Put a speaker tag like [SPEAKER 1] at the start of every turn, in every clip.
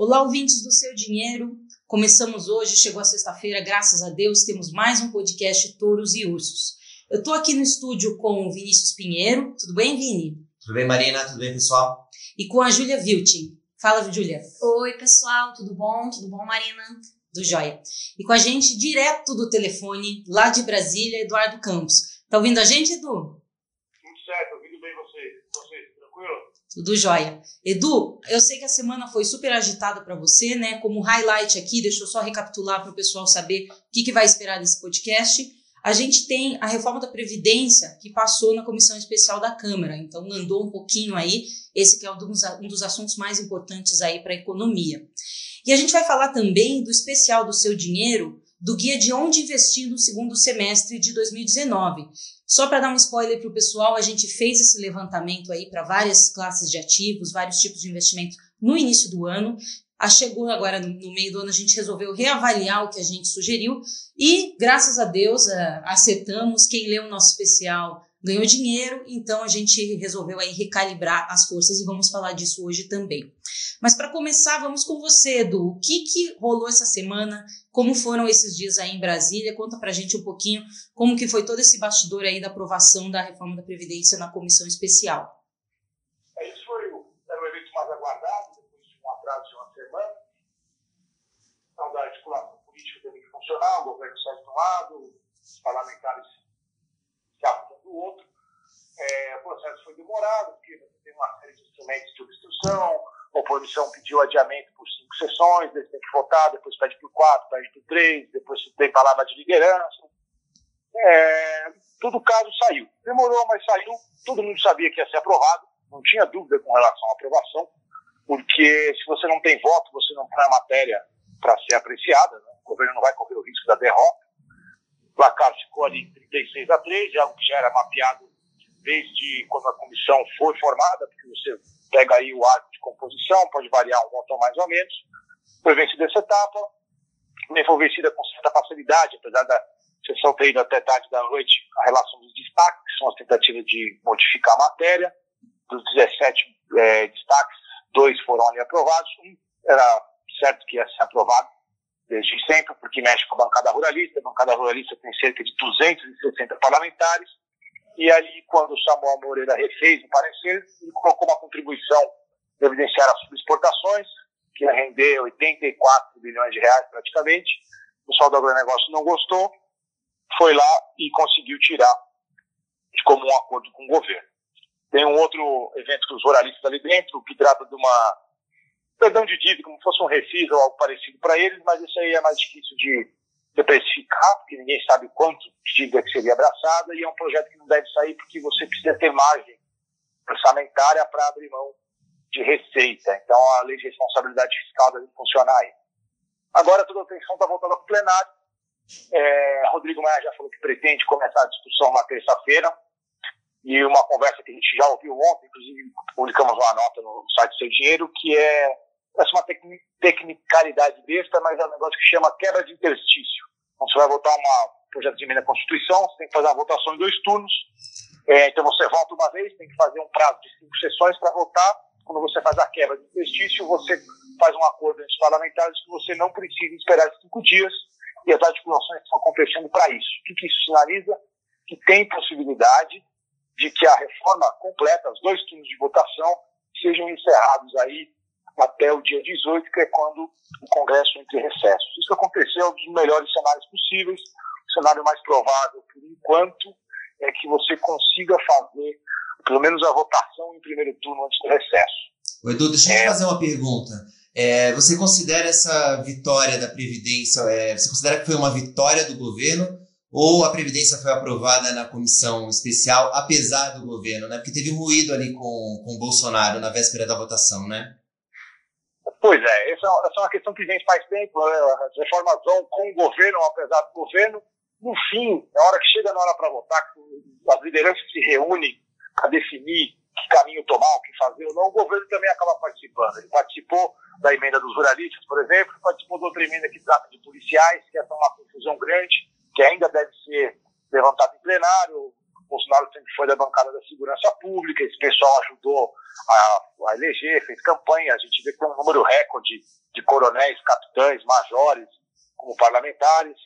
[SPEAKER 1] Olá, ouvintes do Seu Dinheiro. Começamos hoje, chegou a sexta-feira, graças a Deus, temos mais um podcast Touros e Ursos. Eu estou aqui no estúdio com o Vinícius Pinheiro. Tudo bem, Vini?
[SPEAKER 2] Tudo bem, Marina? Tudo bem, pessoal?
[SPEAKER 1] E com a Júlia Viltin. Fala, Júlia.
[SPEAKER 3] Oi, pessoal. Tudo bom? Tudo bom, Marina?
[SPEAKER 1] Do Joia. E com a gente, direto do telefone, lá de Brasília, Eduardo Campos. Tá ouvindo a gente, Edu?
[SPEAKER 4] Tudo certo, ouvindo bem você. Você, tranquilo?
[SPEAKER 1] Tudo jóia. Edu, eu sei que a semana foi super agitada para você, né? Como highlight aqui, deixa eu só recapitular para o pessoal saber o que, que vai esperar desse podcast. A gente tem a reforma da Previdência que passou na comissão especial da Câmara, então andou um pouquinho aí. Esse que é um dos, um dos assuntos mais importantes aí para a economia. E a gente vai falar também do especial do seu dinheiro, do guia de onde investir no segundo semestre de 2019. Só para dar um spoiler para o pessoal, a gente fez esse levantamento aí para várias classes de ativos, vários tipos de investimento no início do ano. A chegou agora no, meio do ano, a gente resolveu reavaliar o que a gente sugeriu e, graças a Deus, uh, acertamos. Quem leu o nosso especial ganhou dinheiro, então a gente resolveu aí recalibrar as forças e vamos falar disso hoje também. Mas para começar, vamos com você, Edu. O que, que rolou essa semana? Como foram esses dias aí em Brasília? Conta para a gente um pouquinho como que foi todo esse bastidor aí da aprovação da reforma da Previdência na comissão especial.
[SPEAKER 4] É, isso foi era o evento mais aguardado, depois de um atraso de uma semana. Então, da articulação política teve que funcionar, o governo sai de um lado, os parlamentares se apoiam do outro. É, o processo foi demorado, porque você tem uma série de instrumentos de obstrução, oposição pediu adiamento por cinco sessões, eles têm que votar, depois pede por quatro, pede por três, depois tem palavra de liderança. É, todo caso saiu. Demorou, mas saiu. Todo mundo sabia que ia ser aprovado, não tinha dúvida com relação à aprovação, porque se você não tem voto, você não tem a matéria para ser apreciada, né? o governo não vai correr o risco da derrota. O placar ficou ali 36 a 3, algo que já era mapeado desde quando a comissão foi formada, porque você pega aí o arco de composição, pode variar um voto mais ou menos. Foi vencida essa etapa, também foi vencida com certa facilidade, apesar da sessão ter ido até tarde da noite, a relação dos destaques, que são as tentativas de modificar a matéria. Dos 17 é, destaques, dois foram ali aprovados, um era certo que ia ser aprovado desde sempre, porque mexe com a bancada ruralista. A bancada ruralista tem cerca de 260 parlamentares, e ali, quando o Samuel Moreira refez o parecer, ele colocou uma contribuição para evidenciar as exportações, que ia render 84 bilhões de reais praticamente. O pessoal do agronegócio não gostou, foi lá e conseguiu tirar de comum acordo com o governo. Tem um outro evento que os ruralistas ali dentro, que trata de uma perdão de dívida, como se fosse um refis ou algo parecido para eles, mas isso aí é mais difícil de precificar, porque ninguém sabe quanto de dívida que seria abraçada, e é um projeto que não deve sair porque você precisa ter margem orçamentária para abrir mão de receita. Então, a lei de responsabilidade fiscal deve funcionar aí. Agora, toda a atenção está voltada para o plenário. É, Rodrigo Maia já falou que pretende começar a discussão na terça-feira, e uma conversa que a gente já ouviu ontem, inclusive publicamos uma nota no site Seu Dinheiro, que é é uma tecnicalidade besta, mas é um negócio que chama quebra de interstício. Então, você vai votar um projeto de emenda à Constituição, você tem que fazer uma votação em dois turnos. É, então, você vota uma vez, tem que fazer um prazo de cinco sessões para votar. Quando você faz a quebra de interstício, você faz um acordo entre os parlamentares que você não precisa esperar cinco dias e as articulações estão acontecendo para isso. O que isso sinaliza? Que tem possibilidade de que a reforma completa, os dois turnos de votação, sejam encerrados aí até o dia 18, que é quando o Congresso entre recessos. Isso aconteceu dos melhores cenários possíveis. O cenário mais provável, por enquanto, é que você consiga fazer pelo menos a votação em primeiro turno antes do recesso.
[SPEAKER 2] O Edu, deixa eu é... te fazer uma pergunta. É, você considera essa vitória da Previdência, é, você considera que foi uma vitória do governo ou a Previdência foi aprovada na comissão especial, apesar do governo, né? Porque teve um ruído ali com, com o Bolsonaro na véspera da votação, né?
[SPEAKER 4] Pois é, essa, essa é uma questão que vem faz tempo, né? as reformas vão com o governo, apesar do governo. No fim, na hora que chega na hora para votar, as lideranças se reúnem para definir que caminho tomar, o que fazer ou não, o governo também acaba participando. Ele participou da emenda dos ruralistas, por exemplo, participou de outra emenda que trata de policiais, que é uma confusão grande, que ainda deve ser levantada em plenário. O Bolsonaro sempre foi da bancada da segurança pública, esse pessoal ajudou a, a eleger, fez campanha. A gente vê que tem um número recorde de coronéis, capitães, majores, como parlamentares.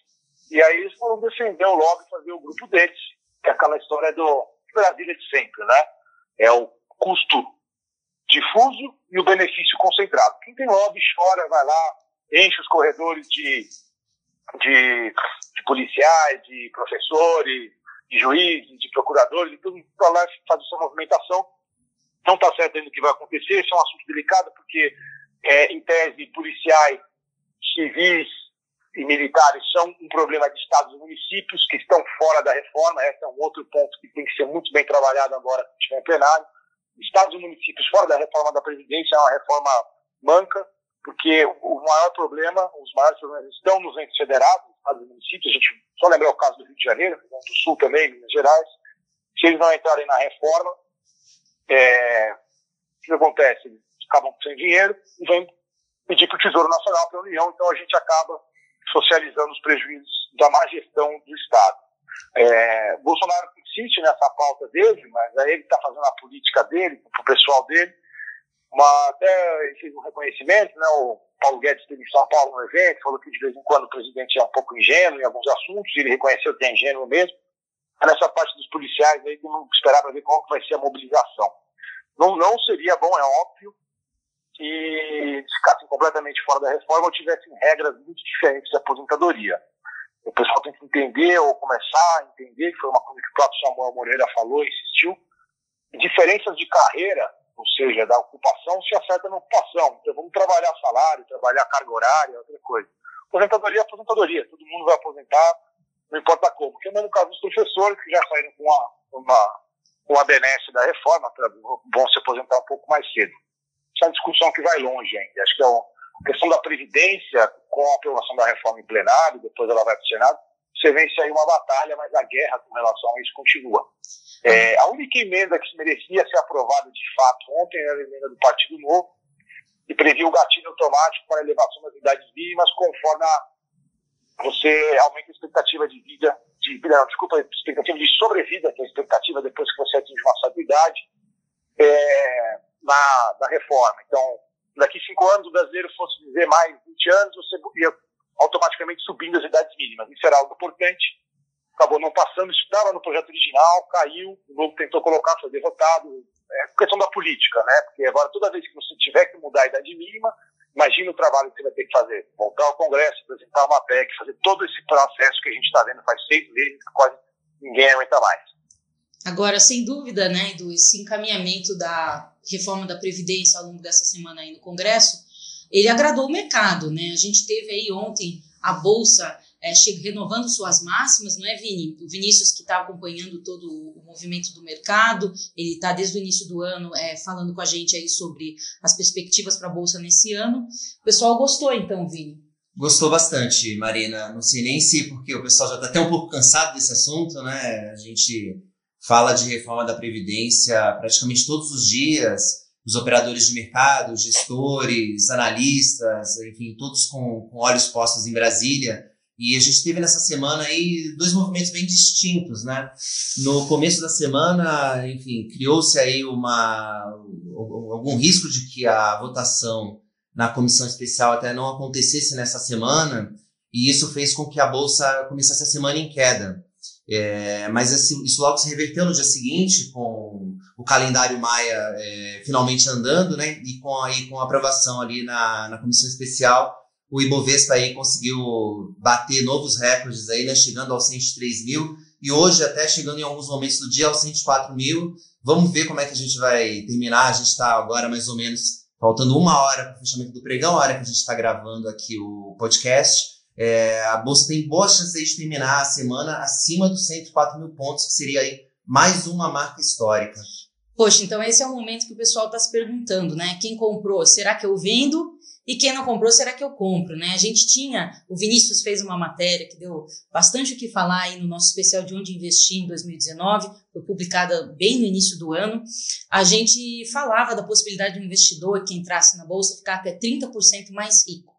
[SPEAKER 4] E aí eles foram defender o lobby, fazer o grupo deles, que é aquela história do Brasília de sempre, né? É o custo difuso e o benefício concentrado. Quem tem lobby chora, vai lá, enche os corredores de, de, de policiais, de professores, de juízes, de procuradores, e tudo para lá fazer sua movimentação. Não está certo ainda o que vai acontecer, isso é um assunto delicado, porque, é, em tese, policiais, civis e militares são um problema de estados e municípios que estão fora da reforma. Esse é um outro ponto que tem que ser muito bem trabalhado agora que tiver plenário. Estados e municípios fora da reforma da Previdência é uma reforma manca, porque o maior problema, os maiores problemas estão nos entes federados, estados e municípios. A gente só lembrar o caso do Rio de Janeiro, do Sul também, Minas Gerais. Se eles não entrarem na reforma, é, o que acontece? Eles acabam sem dinheiro e vêm pedir para o Tesouro Nacional para a União, então a gente acaba socializando os prejuízos da má gestão do Estado. É, Bolsonaro insiste nessa pauta dele, mas aí ele está fazendo a política dele, para o pessoal dele, mas até ele fez um reconhecimento, né, o Paulo Guedes esteve em São Paulo no evento, falou que de vez em quando o presidente é um pouco ingênuo em alguns assuntos, ele reconheceu que é ingênuo mesmo, nessa parte dos policiais aí, não esperar para ver qual vai ser a mobilização. Não, não seria bom, é óbvio, que ficassem completamente fora da reforma ou tivessem regras muito diferentes de aposentadoria. O pessoal tem que entender ou começar a entender, que foi uma coisa que o próprio Samuel Moreira falou insistiu, diferenças de carreira, ou seja, da ocupação, se acerta na ocupação. Então vamos trabalhar salário, trabalhar carga horária, outra coisa. Aposentadoria é aposentadoria, todo mundo vai aposentar, não importa como. Que é o mesmo caso dos professores, que já saíram com uma, uma, uma benesse da reforma, vão se aposentar um pouco mais cedo. Essa é uma discussão que vai longe ainda. Acho que é a questão da Previdência, com a aprovação da reforma em plenário, depois ela vai para o Senado, você vence aí uma batalha, mas a guerra com relação a isso continua. É, a única emenda que merecia ser aprovada de fato ontem era a emenda do Partido Novo, que previa o gatilho automático para a elevação das idades mínimas conforme a você aumenta a expectativa de vida, de, não, desculpa, expectativa de sobrevida, que é a expectativa depois que você atinge uma certa idade, é, na, na reforma. Então, daqui cinco anos o brasileiro fosse viver mais 20 anos, você ia automaticamente subindo as idades mínimas. Isso era algo importante, acabou não passando, isso estava no projeto original, caiu, o Globo tentou colocar, foi derrotado. É questão da política, né? Porque agora, toda vez que você tiver que mudar a idade mínima, Imagina o trabalho que você vai ter que fazer. Voltar ao Congresso, apresentar uma PEC, fazer todo esse processo que a gente está vendo faz seis meses quase ninguém aguenta mais.
[SPEAKER 1] Agora, sem dúvida, né, do esse encaminhamento da reforma da Previdência ao longo dessa semana aí no Congresso, ele agradou o mercado, né? A gente teve aí ontem a Bolsa é, renovando suas máximas, não é, Vini? O Vinícius, que está acompanhando todo o movimento do mercado, ele está desde o início do ano é, falando com a gente aí sobre as perspectivas para a Bolsa nesse ano. O pessoal gostou, então, Vini?
[SPEAKER 2] Gostou bastante, Marina. Não sei nem se porque o pessoal já está até um pouco cansado desse assunto, né? A gente fala de reforma da Previdência praticamente todos os dias. Os operadores de mercado, gestores, analistas, enfim, todos com, com olhos postos em Brasília e a gente teve nessa semana aí dois movimentos bem distintos, né? No começo da semana, enfim, criou-se aí uma algum risco de que a votação na comissão especial até não acontecesse nessa semana, e isso fez com que a bolsa começasse a semana em queda. É, mas esse, isso logo se reverteu no dia seguinte, com o calendário Maia é, finalmente andando, né? E com, aí, com a aprovação ali na, na comissão especial o Ibovespa aí conseguiu bater novos recordes aí, né, chegando aos 103 mil e hoje até chegando em alguns momentos do dia aos 104 mil. Vamos ver como é que a gente vai terminar. A gente está agora mais ou menos faltando uma hora para o fechamento do pregão, a hora que a gente está gravando aqui o podcast. É, a bolsa tem boa chance de terminar a semana acima dos 104 mil pontos, que seria aí mais uma marca histórica.
[SPEAKER 1] Poxa, então esse é o momento que o pessoal está se perguntando, né? Quem comprou, será que eu vendo? E quem não comprou, será que eu compro, né? A gente tinha, o Vinícius fez uma matéria que deu bastante o que falar aí no nosso especial de onde investir em 2019, foi publicada bem no início do ano. A gente falava da possibilidade de um investidor que entrasse na bolsa ficar até 30% mais rico.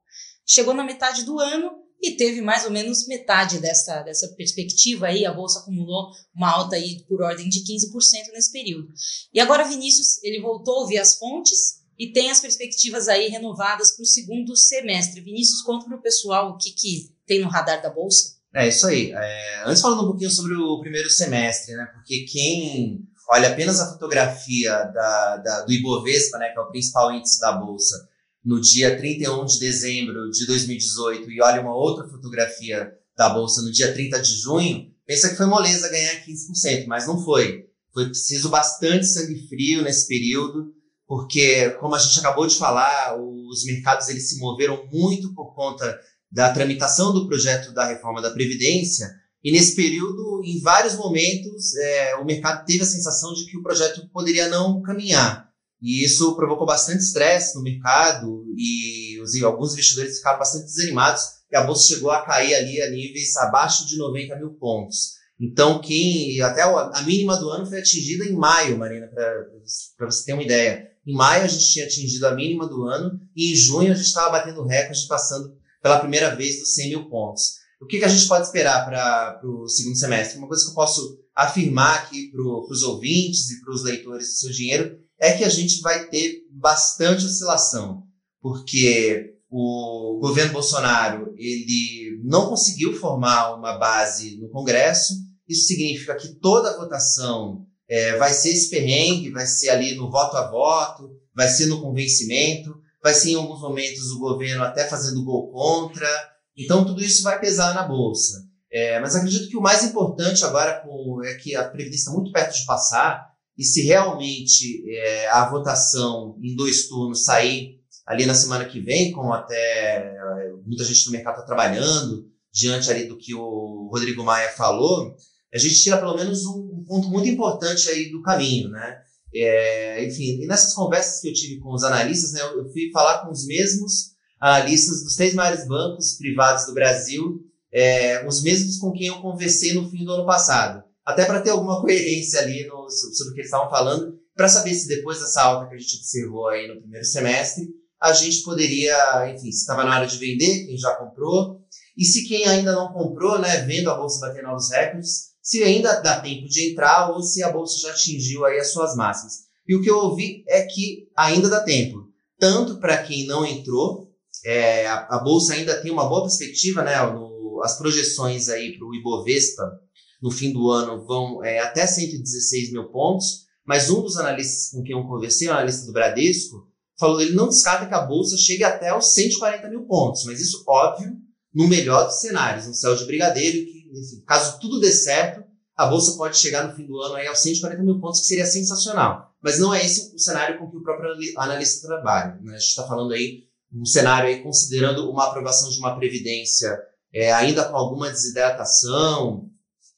[SPEAKER 1] Chegou na metade do ano e teve mais ou menos metade dessa, dessa perspectiva aí, a bolsa acumulou uma alta aí por ordem de 15% nesse período. E agora Vinícius, ele voltou a ouvir as fontes e tem as perspectivas aí renovadas para o segundo semestre. Vinícius, conta para o pessoal o que, que tem no radar da bolsa.
[SPEAKER 2] É isso aí. É, antes falando um pouquinho sobre o primeiro semestre, né? Porque quem olha apenas a fotografia da, da, do Ibovespa, né, que é o principal índice da bolsa, no dia 31 de dezembro de 2018 e olha uma outra fotografia da bolsa no dia 30 de junho, pensa que foi moleza ganhar 15%, mas não foi. Foi preciso bastante sangue frio nesse período, porque como a gente acabou de falar, os mercados eles se moveram muito por conta da tramitação do projeto da reforma da previdência e nesse período, em vários momentos, é, o mercado teve a sensação de que o projeto poderia não caminhar. E isso provocou bastante estresse no mercado e os, alguns investidores ficaram bastante desanimados e a bolsa chegou a cair ali a níveis abaixo de 90 mil pontos. Então, quem até a mínima do ano foi atingida em maio, Marina, para você ter uma ideia. Em maio a gente tinha atingido a mínima do ano e em junho a gente estava batendo recorde, passando pela primeira vez dos 100 mil pontos. O que, que a gente pode esperar para o segundo semestre? Uma coisa que eu posso afirmar aqui para os ouvintes e para os leitores do seu dinheiro é que a gente vai ter bastante oscilação, porque o governo Bolsonaro ele não conseguiu formar uma base no Congresso. Isso significa que toda a votação é, vai ser esse perrengue, vai ser ali no voto a voto, vai ser no convencimento, vai ser em alguns momentos o governo até fazendo gol contra. Então, tudo isso vai pesar na bolsa. É, mas acredito que o mais importante agora com, é que a Previdência está muito perto de passar, e se realmente é, a votação em dois turnos sair ali na semana que vem, como até é, muita gente no mercado está trabalhando, diante ali do que o Rodrigo Maia falou, a gente tira pelo menos um ponto muito importante aí do caminho, né? É, enfim, e nessas conversas que eu tive com os analistas, né, eu fui falar com os mesmos analistas dos três maiores bancos privados do Brasil, é, os mesmos com quem eu conversei no fim do ano passado. Até para ter alguma coerência ali no, sobre o que eles estavam falando, para saber se depois dessa alta que a gente observou aí no primeiro semestre, a gente poderia, enfim, se estava na hora de vender, quem já comprou, e se quem ainda não comprou, né, vendo a bolsa bater novos recordes, se ainda dá tempo de entrar ou se a bolsa já atingiu aí as suas máximas. E o que eu ouvi é que ainda dá tempo, tanto para quem não entrou, é, a, a, bolsa ainda tem uma boa perspectiva, né? No, as projeções aí para o Ibovespa no fim do ano vão é, até 116 mil pontos, mas um dos analistas com quem eu conversei, o analista do Bradesco, falou ele não descarta que a bolsa chegue até os 140 mil pontos, mas isso, óbvio, no melhor dos cenários, no céu de brigadeiro, que, enfim, caso tudo dê certo, a bolsa pode chegar no fim do ano aí aos 140 mil pontos, que seria sensacional. Mas não é esse o cenário com que o próprio analista trabalha. Né? A gente está falando aí um cenário aí considerando uma aprovação de uma previdência é, ainda com alguma desidratação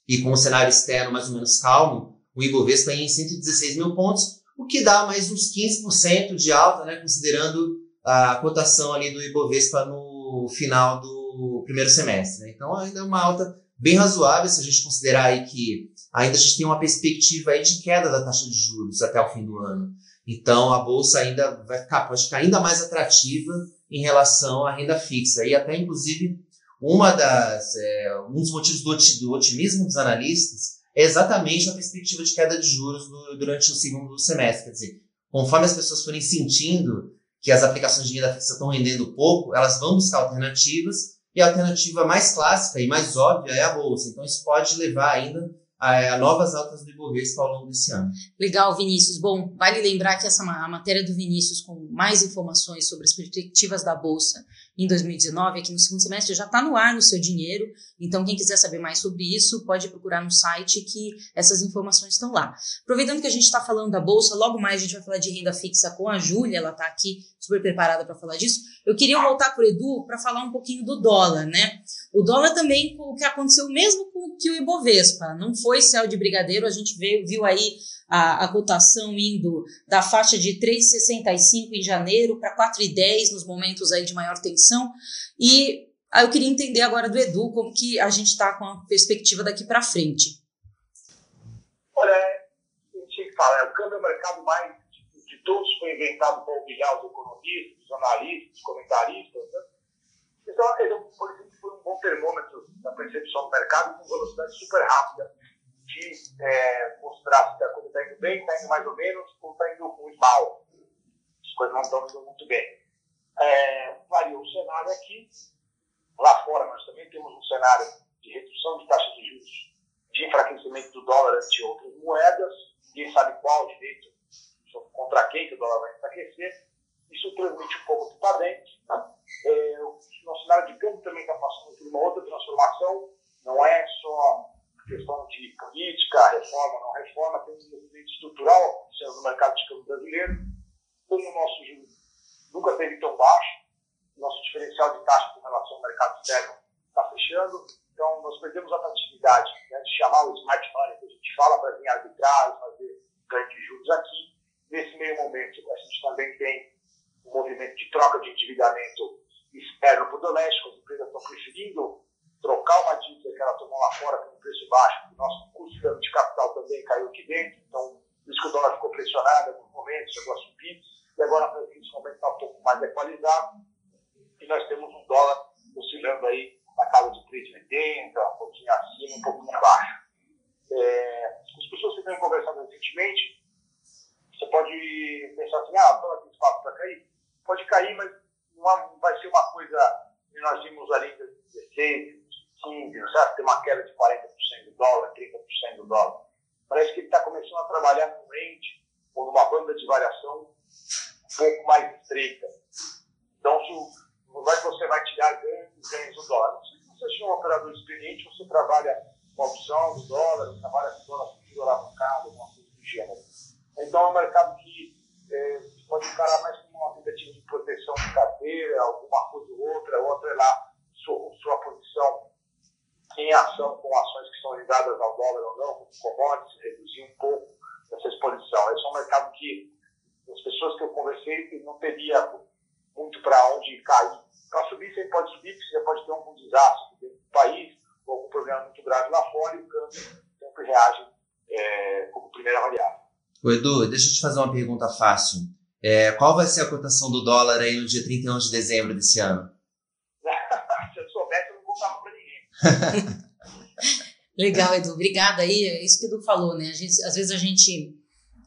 [SPEAKER 2] e com um cenário externo mais ou menos calmo, o Ibovespa em 116 mil pontos, o que dá mais uns 15% de alta, né, considerando a cotação ali do Ibovespa no final do primeiro semestre. Né? Então ainda é uma alta bem razoável se a gente considerar aí que ainda a gente tem uma perspectiva aí de queda da taxa de juros até o fim do ano. Então a bolsa ainda vai ficar, pode ficar ainda mais atrativa em relação à renda fixa. E até, inclusive, uma das, é, um dos motivos do, do, otimismo dos analistas é exatamente a perspectiva de queda de juros no, durante o segundo semestre. Quer dizer, conforme as pessoas forem sentindo que as aplicações de renda fixa estão rendendo pouco, elas vão buscar alternativas, e a alternativa mais clássica e mais óbvia é a bolsa. Então, isso pode levar ainda a, novas altas do Ibovespa ao longo desse ano.
[SPEAKER 1] Legal, Vinícius. Bom, vale lembrar que essa a matéria do Vinícius com mais informações sobre as perspectivas da Bolsa em 2019, aqui no segundo semestre, já está no ar no seu dinheiro. Então, quem quiser saber mais sobre isso, pode procurar no site que essas informações estão lá. Aproveitando que a gente está falando da Bolsa, logo mais a gente vai falar de renda fixa com a Júlia, ela está aqui super preparada para falar disso. Eu queria voltar para o Edu para falar um pouquinho do dólar, né? O dólar também, o que aconteceu mesmo com que o Ibovespa, não foi céu de brigadeiro, a gente viu, viu aí a, a cotação indo da faixa de 3,65 em janeiro para 4,10 nos momentos aí de maior tensão. E aí eu queria entender agora do Edu como que a gente está com a perspectiva daqui para frente.
[SPEAKER 4] Olha, a gente fala, é, o câmbio é o mercado mais de, de todos foi inventado para humilhar os economistas, os analistas, os comentaristas. Né? Então, ele, por exemplo, foi um bom termômetro da percepção do mercado com velocidade super rápida de é, mostrar se a coisa está indo bem, está indo mais ou menos, ou está indo muito mal. As coisas não estão indo muito bem. É, varia o cenário aqui. Lá fora nós também temos um cenário de redução de taxa de juros, de enfraquecimento do dólar ante outras moedas. Ninguém sabe qual direito, contra quem que o dólar vai enfraquecer. Isso transmite um pouco para dentro. É, o nosso cenário de câmbio também está passando por uma outra transformação. Não é só questão de política, reforma, não reforma, tem um movimento estrutural sendo no mercado de câmbio brasileiro. Como o nosso juro nunca esteve tão baixo, nosso diferencial de taxa com relação ao mercado externo está fechando, então nós perdemos a atratividade né, de chamar o smart money, que a gente fala para vir arbitrar, fazer ganho de juros aqui. Nesse meio momento, a gente também tem um movimento de troca de endividamento externo para o doméstico, as empresas estão preferindo trocar uma dívida que ela tomou lá fora com um preço baixo, o nosso custo de capital também caiu aqui dentro, então por isso que o dólar ficou pressionado em alguns momentos, chegou a subir, e agora nesse momento está um pouco mais equalizado, e nós temos um dólar oscilando aí na casa de 3,80, um pouquinho acima, um pouquinho abaixo. É, as pessoas que têm conversado recentemente, você pode pensar assim, ah, o dólar tem espaço para cair? Pode cair, mas não vai ser uma coisa que nós vimos ali em 2016, 15, sabe? Tem uma queda de 40% do dólar, 30% do dólar. Parece que ele está começando a trabalhar num range ou numa banda de variação um pouco mais estreita. Então, se, não é que você vai tirar ganhos, ganhos do dólar. Se você é um operador experiente, você trabalha com a opção do dólar, trabalha com o dólar futuro alavancado, alguma coisa do gênero. Então, é um mercado que é, pode encarar mais uma tentativa de proteção de carteira, alguma coisa ou outra, outra é lá sua, sua posição em ação com ações que são ligadas ao dólar ou não, como commodities, reduzir um pouco essa exposição. Esse é um mercado que as pessoas que eu conversei não teria muito para onde cair. Para subir, você pode subir, porque você pode ter algum desastre dentro do país, ou algum problema muito grave lá fora, e o câmbio sempre reage é, como primeira variável.
[SPEAKER 2] Ô Edu, deixa eu te fazer uma pergunta fácil. É, qual vai ser a cotação do dólar aí no dia 31 de dezembro desse ano?
[SPEAKER 1] Legal, Edu. Obrigada aí. É isso que o Edu falou, né? Gente, às vezes a gente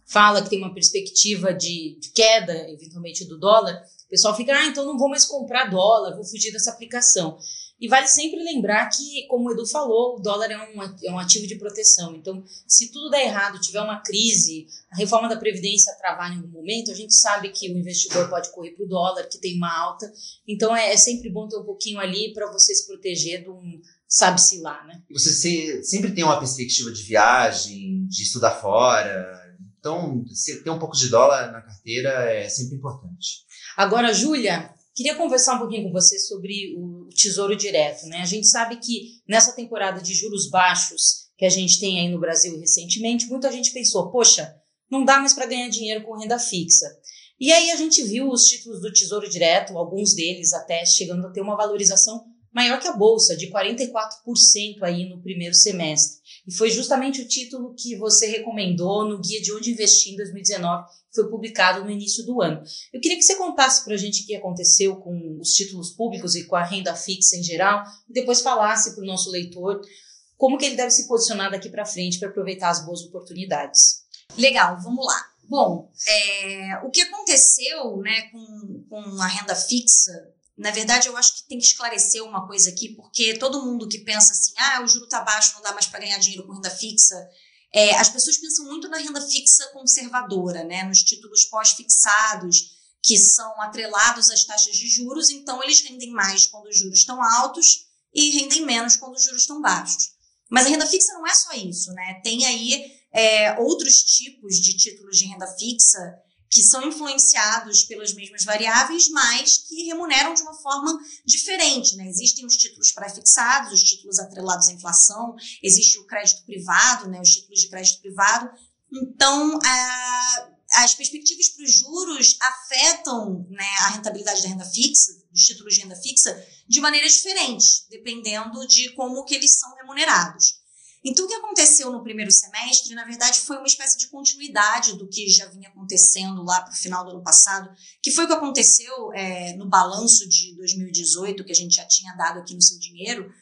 [SPEAKER 1] fala que tem uma perspectiva de, de, queda, eventualmente, do dólar. O pessoal fica, ah, então não vou mais comprar dólar, vou fugir dessa aplicação. E vale sempre lembrar que, como o Edu falou, o dólar é um, é um ativo de proteção. Então, se tudo der errado, tiver uma crise, a reforma da Previdência travar em algum momento, a gente sabe que o investidor pode correr para o dólar, que tem uma alta. Então, é, é sempre bom ter um pouquinho ali para você se proteger de um sabe-se lá, né?
[SPEAKER 2] Você sempre tem uma perspectiva de viagem, de estudar fora. Então, ter um pouco de dólar na carteira é sempre importante.
[SPEAKER 1] Agora, Júlia, queria conversar um pouquinho com você sobre o Tesouro Direto, né? A gente sabe que nessa temporada de juros baixos que a gente tem aí no Brasil recentemente, muita gente pensou, poxa, não dá mais para ganhar dinheiro com renda fixa. E aí a gente viu os títulos do Tesouro Direto, alguns deles até chegando a ter uma valorização maior que a bolsa, de 44% aí no primeiro semestre. E foi justamente o título que você recomendou no Guia de Onde Investir em 2019, que foi publicado no início do ano. Eu queria que você contasse para a gente o que aconteceu com os títulos públicos e com a renda fixa em geral, e depois falasse para o nosso leitor como que ele deve se posicionar daqui para frente para aproveitar as boas oportunidades.
[SPEAKER 3] Legal, vamos lá. Bom, é, o que aconteceu né, com, com a renda fixa na verdade, eu acho que tem que esclarecer uma coisa aqui, porque todo mundo que pensa assim, ah, o juro está baixo, não dá mais para ganhar dinheiro com renda fixa, é, as pessoas pensam muito na renda fixa conservadora, né, nos títulos pós-fixados, que são atrelados às taxas de juros, então eles rendem mais quando os juros estão altos e rendem menos quando os juros estão baixos. Mas a renda fixa não é só isso, né? Tem aí é, outros tipos de títulos de renda fixa que são influenciados pelas mesmas variáveis, mas que remuneram de uma forma diferente. Né? Existem os títulos pré-fixados, os títulos atrelados à inflação, existe o crédito privado, né? os títulos de crédito privado. Então, a, as perspectivas para os juros afetam né, a rentabilidade da renda fixa, dos títulos de renda fixa, de maneira diferente, dependendo de como que eles são remunerados. Então, o que aconteceu no primeiro semestre, na verdade, foi uma espécie de continuidade do que já vinha acontecendo lá para o final do ano passado, que foi o que aconteceu é, no balanço de 2018, que a gente já tinha dado aqui no seu dinheiro,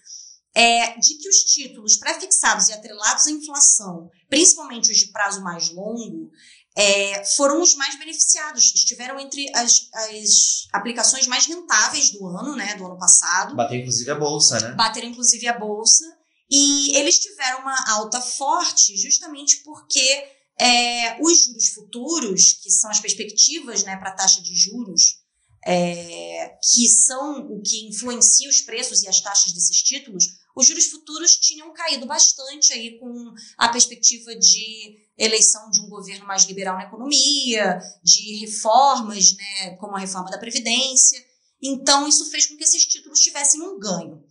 [SPEAKER 3] é de que os títulos pré-fixados e atrelados à inflação, principalmente os de prazo mais longo, é, foram os mais beneficiados, estiveram entre as, as aplicações mais rentáveis do ano, né, do ano passado.
[SPEAKER 2] Bater inclusive a bolsa, né?
[SPEAKER 3] Bater inclusive a bolsa. E eles tiveram uma alta forte justamente porque é, os juros futuros, que são as perspectivas né, para a taxa de juros, é, que são o que influencia os preços e as taxas desses títulos, os juros futuros tinham caído bastante aí com a perspectiva de eleição de um governo mais liberal na economia, de reformas, né, como a reforma da Previdência. Então, isso fez com que esses títulos tivessem um ganho.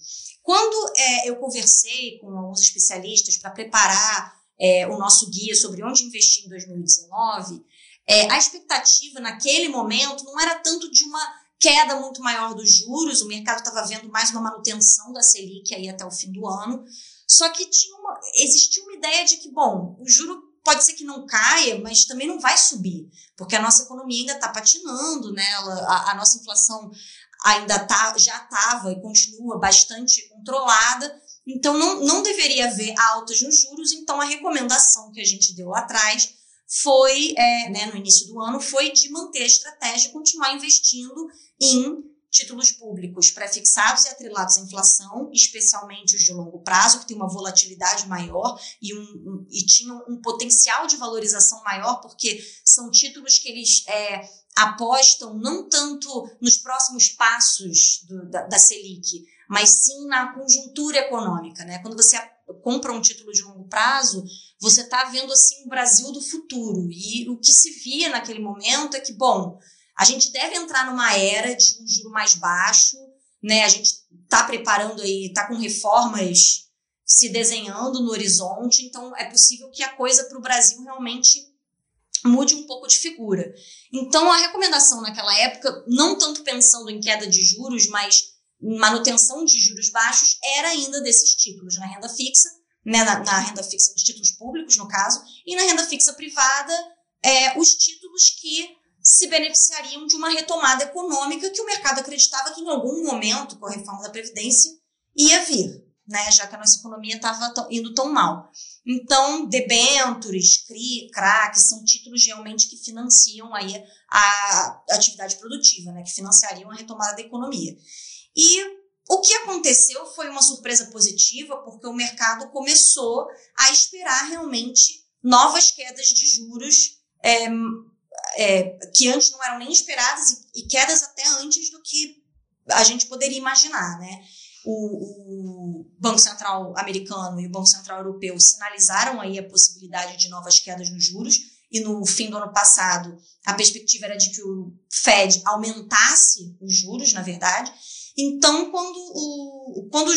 [SPEAKER 3] Quando é, eu conversei com alguns especialistas para preparar é, o nosso guia sobre onde investir em 2019, é, a expectativa naquele momento não era tanto de uma queda muito maior dos juros, o mercado estava vendo mais uma manutenção da Selic aí até o fim do ano, só que tinha uma, existia uma ideia de que, bom, o juro pode ser que não caia, mas também não vai subir, porque a nossa economia ainda está patinando, né? a, a nossa inflação ainda tá, já estava e continua bastante controlada, então não, não deveria haver altas nos juros, então a recomendação que a gente deu lá atrás foi, é, né, no início do ano, foi de manter a estratégia e continuar investindo em títulos públicos pré-fixados e atrelados à inflação, especialmente os de longo prazo, que tem uma volatilidade maior e, um, um, e tinham um potencial de valorização maior, porque são títulos que eles é, apostam não tanto nos próximos passos do, da, da Selic, mas sim na conjuntura econômica. Né? Quando você compra um título de longo prazo, você está vendo assim o Brasil do futuro. E o que se via naquele momento é que, bom, a gente deve entrar numa era de um juro mais baixo, né? A gente está preparando aí, está com reformas se desenhando no horizonte, então é possível que a coisa para o Brasil realmente mude um pouco de figura. Então a recomendação naquela época, não tanto pensando em queda de juros, mas manutenção de juros baixos, era ainda desses títulos na renda fixa, né, na, na renda fixa dos títulos públicos, no caso, e na renda fixa privada, é, os títulos que se beneficiariam de uma retomada econômica que o mercado acreditava que em algum momento, com a reforma da Previdência, ia vir, né? já que a nossa economia estava indo tão mal. Então, debentures, CRI, CRA, são títulos realmente que financiam aí a atividade produtiva, né? que financiariam a retomada da economia. E o que aconteceu foi uma surpresa positiva, porque o mercado começou a esperar realmente novas quedas de juros é, é, que antes não eram nem esperadas e, e, quedas até antes do que a gente poderia imaginar, né? O, o, Banco Central americano e o Banco Central europeu sinalizaram aí a possibilidade de novas quedas nos juros e no fim do ano passado a perspectiva era de que o Fed aumentasse os juros, na verdade. Então, quando, o, quando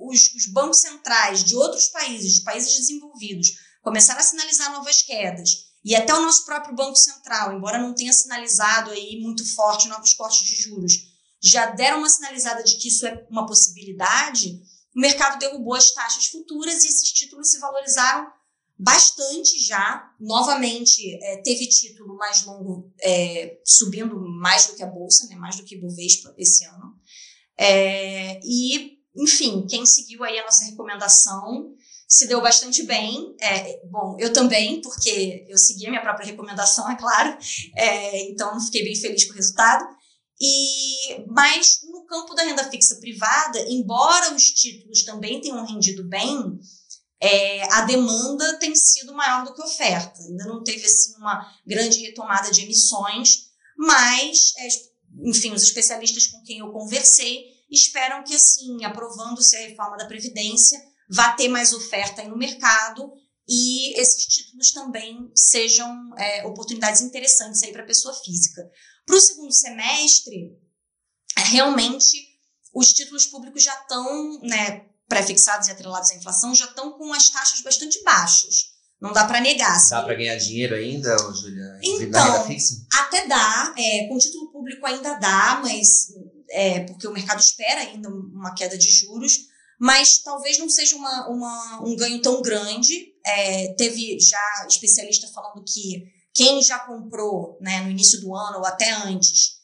[SPEAKER 3] os, os bancos centrais de outros países, de países desenvolvidos, começaram a sinalizar novas quedas e até o nosso próprio Banco Central, embora não tenha sinalizado aí muito forte novos cortes de juros, já deram uma sinalizada de que isso é uma possibilidade, o mercado derrubou as taxas futuras e esses títulos se valorizaram bastante já. Novamente, é, teve título mais longo é, subindo mais do que a Bolsa, né, mais do que Bovespa esse ano. É, e, enfim, quem seguiu aí a nossa recomendação se deu bastante bem. É, bom, eu também, porque eu segui a minha própria recomendação, é claro. É, então, fiquei bem feliz com o resultado. E, mas no campo da renda fixa privada, embora os títulos também tenham rendido bem, é, a demanda tem sido maior do que a oferta. Ainda não teve assim uma grande retomada de emissões, mas, é, enfim, os especialistas com quem eu conversei esperam que, assim, aprovando-se a reforma da Previdência, vá ter mais oferta no mercado e esses títulos também sejam é, oportunidades interessantes aí para a pessoa física. Para o segundo semestre, realmente os títulos públicos já estão, né, pré-fixados e atrelados à inflação, já estão com as taxas bastante baixas. Não dá para negar.
[SPEAKER 2] Assim. Dá para ganhar dinheiro ainda, Julia?
[SPEAKER 3] Então, até dá. É, com título público ainda dá, mas é, porque o mercado espera ainda uma queda de juros mas talvez não seja uma, uma um ganho tão grande. É, teve já especialista falando que quem já comprou né, no início do ano ou até antes